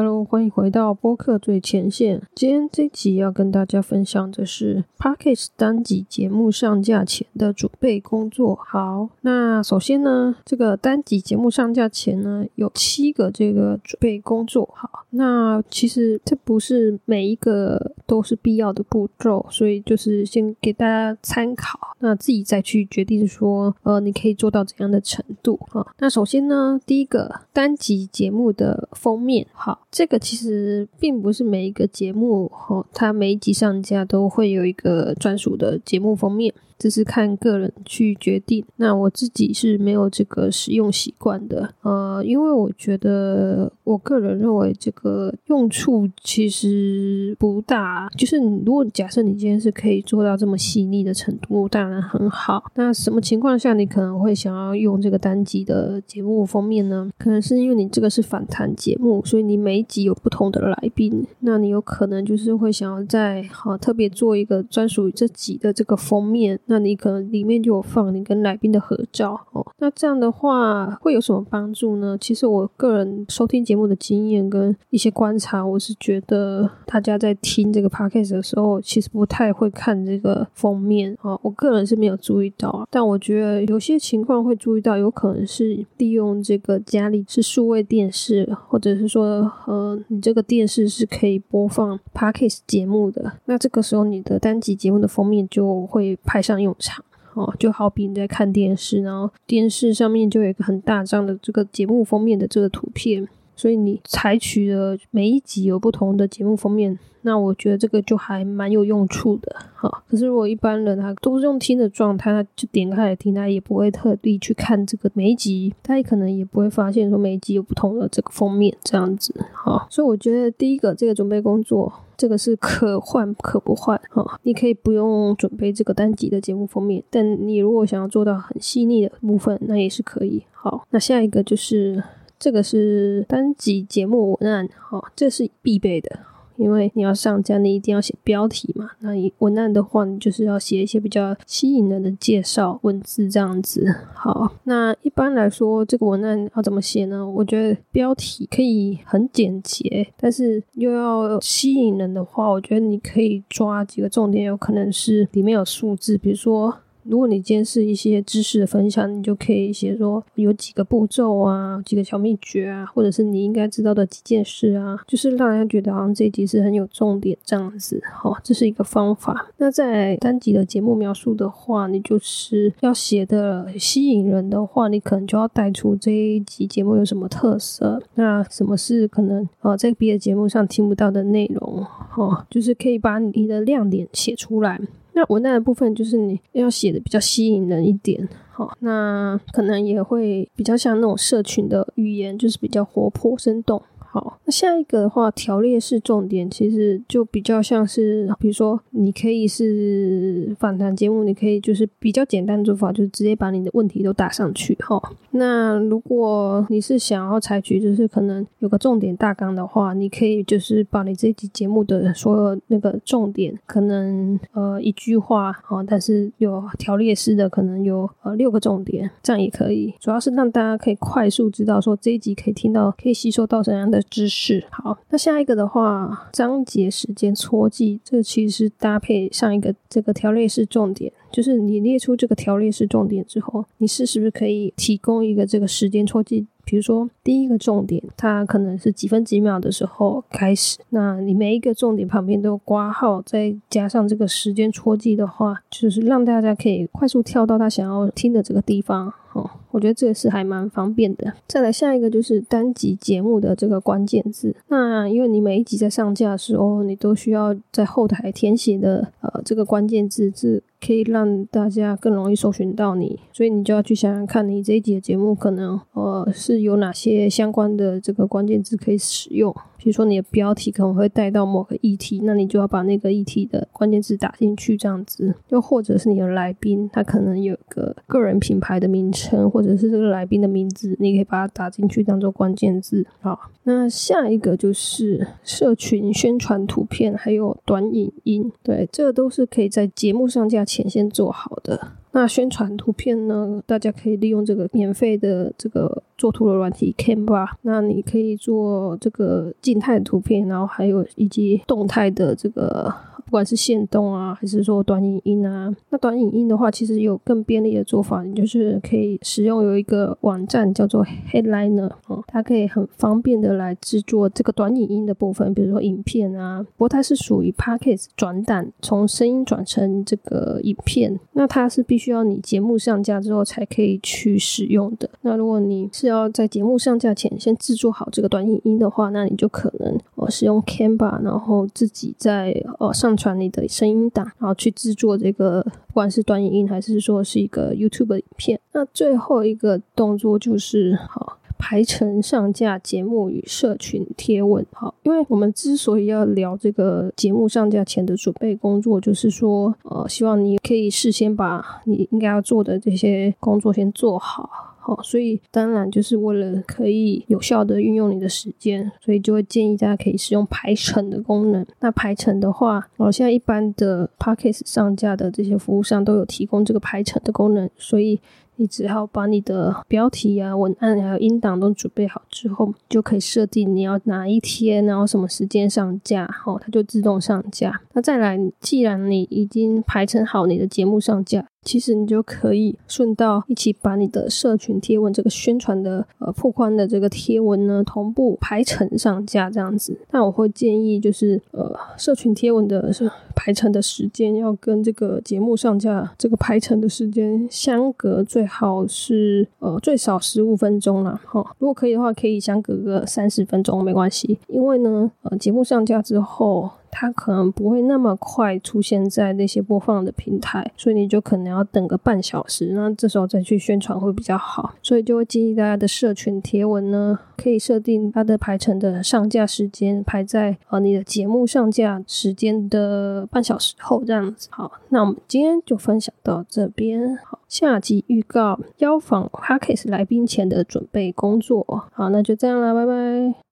Hello，欢迎回到播客最前线。今天这集要跟大家分享的是 Parkes 单集节目上架前的准备工作。好，那首先呢，这个单集节目上架前呢，有七个这个准备工作。好，那其实这不是每一个都是必要的步骤，所以就是先给大家参考，那自己再去决定说，呃，你可以做到怎样的程度啊？那首先呢，第一个单集节目的封面，好。这个其实并不是每一个节目哦，它每一集上架都会有一个专属的节目封面。这是看个人去决定。那我自己是没有这个使用习惯的，呃，因为我觉得我个人认为这个用处其实不大。就是你如果假设你今天是可以做到这么细腻的程度，当然很好。那什么情况下你可能会想要用这个单集的节目封面呢？可能是因为你这个是访谈节目，所以你每一集有不同的来宾，那你有可能就是会想要在好特别做一个专属于这集的这个封面。那你可能里面就有放你跟来宾的合照哦。那这样的话会有什么帮助呢？其实我个人收听节目的经验跟一些观察，我是觉得大家在听这个 podcast 的时候，其实不太会看这个封面哦。我个人是没有注意到，但我觉得有些情况会注意到，有可能是利用这个家里是数位电视，或者是说呃你这个电视是可以播放 podcast 节目的，那这个时候你的单集节目的封面就会派上。用场哦，就好比你在看电视，然后电视上面就有一个很大张的这个节目封面的这个图片，所以你采取的每一集有不同的节目封面。那我觉得这个就还蛮有用处的哈。可是如果一般人他都是用听的状态，他就点开来听，他也不会特地去看这个每一集，他也可能也不会发现说每一集有不同的这个封面这样子哈。所以我觉得第一个这个准备工作，这个是可换可不换哈。你可以不用准备这个单集的节目封面，但你如果想要做到很细腻的部分，那也是可以。好，那下一个就是这个是单集节目文案哈，这是必备的。因为你要上架，你一定要写标题嘛。那你文案的话，你就是要写一些比较吸引人的介绍文字这样子。好，那一般来说，这个文案要怎么写呢？我觉得标题可以很简洁，但是又要吸引人的话，我觉得你可以抓几个重点，有可能是里面有数字，比如说。如果你今天是一些知识的分享，你就可以写说有几个步骤啊，几个小秘诀啊，或者是你应该知道的几件事啊，就是让人家觉得好像这一集是很有重点这样子。好，这是一个方法。那在单集的节目描述的话，你就是要写的吸引人的话，你可能就要带出这一集节目有什么特色，那什么是可能呃在别的节目上听不到的内容，哦，就是可以把你的亮点写出来。那文案的部分就是你要写的比较吸引人一点，好，那可能也会比较像那种社群的语言，就是比较活泼生动。好，那下一个的话，条列式重点其实就比较像是，比如说，你可以是访谈节目，你可以就是比较简单的做法，就是直接把你的问题都打上去。哈，那如果你是想要采取就是可能有个重点大纲的话，你可以就是把你这集节目的所有那个重点，可能呃一句话啊，但是有条列式的，可能有呃六个重点，这样也可以。主要是让大家可以快速知道说这一集可以听到，可以吸收到怎样的。的知识好，那下一个的话，章节时间戳记，这其实搭配上一个这个条列式重点，就是你列出这个条列式重点之后，你是是不是可以提供一个这个时间戳记？比如说第一个重点，它可能是几分几秒的时候开始，那你每一个重点旁边都挂号，再加上这个时间戳记的话，就是让大家可以快速跳到他想要听的这个地方。哦，我觉得这个是还蛮方便的。再来下一个就是单集节目的这个关键字。那因为你每一集在上架的时候，你都需要在后台填写的呃这个关键字是可以让大家更容易搜寻到你，所以你就要去想想看你这一集的节目可能呃是有哪些相关的这个关键字可以使用。比如说你的标题可能会带到某个议题，那你就要把那个议题的关键字打进去，这样子。又或者是你的来宾，他可能有个个人品牌的名称，或者是这个来宾的名字，你可以把它打进去当做关键字。好，那下一个就是社群宣传图片，还有短影音。对，这都是可以在节目上架前先做好的。那宣传图片呢？大家可以利用这个免费的这个做图的软体 Canva。那你可以做这个静态图片，然后还有以及动态的这个。不管是线动啊，还是说短影音啊，那短影音的话，其实有更便利的做法，你就是可以使用有一个网站叫做 Headliner，嗯，它可以很方便的来制作这个短影音的部分，比如说影片啊。不过它是属于 Podcast 转档，从声音转成这个影片，那它是必需要你节目上架之后才可以去使用的。那如果你是要在节目上架前先制作好这个短影音的话，那你就可能哦使用 Canva，然后自己在哦上。传你的声音档，然后去制作这个，不管是短影音还是说是一个 YouTube 的影片。那最后一个动作就是好排程上架节目与社群贴文。好，因为我们之所以要聊这个节目上架前的准备工作，就是说，呃，希望你可以事先把你应该要做的这些工作先做好。哦，所以当然就是为了可以有效的运用你的时间，所以就会建议大家可以使用排程的功能。那排程的话，哦，现在一般的 p a c k a g e 上架的这些服务商都有提供这个排程的功能，所以。你只要把你的标题啊、文案还有音档都准备好之后，就可以设定你要哪一天，然后什么时间上架，哦，它就自动上架。那再来，既然你已经排成好你的节目上架，其实你就可以顺道一起把你的社群贴文这个宣传的呃破宽的这个贴文呢同步排成上架这样子。但我会建议就是呃社群贴文的排成的时间要跟这个节目上架这个排成的时间相隔最。好是呃最少十五分钟了哈，如果可以的话，可以相隔个三十分钟没关系，因为呢呃节目上架之后。它可能不会那么快出现在那些播放的平台，所以你就可能要等个半小时，那这时候再去宣传会比较好。所以就会建议大家的社群贴文呢，可以设定它的排程的上架时间排在呃你的节目上架时间的半小时后这样子。好，那我们今天就分享到这边。好，下集预告：邀访 Parkes 来宾前的准备工作。好，那就这样了，拜拜。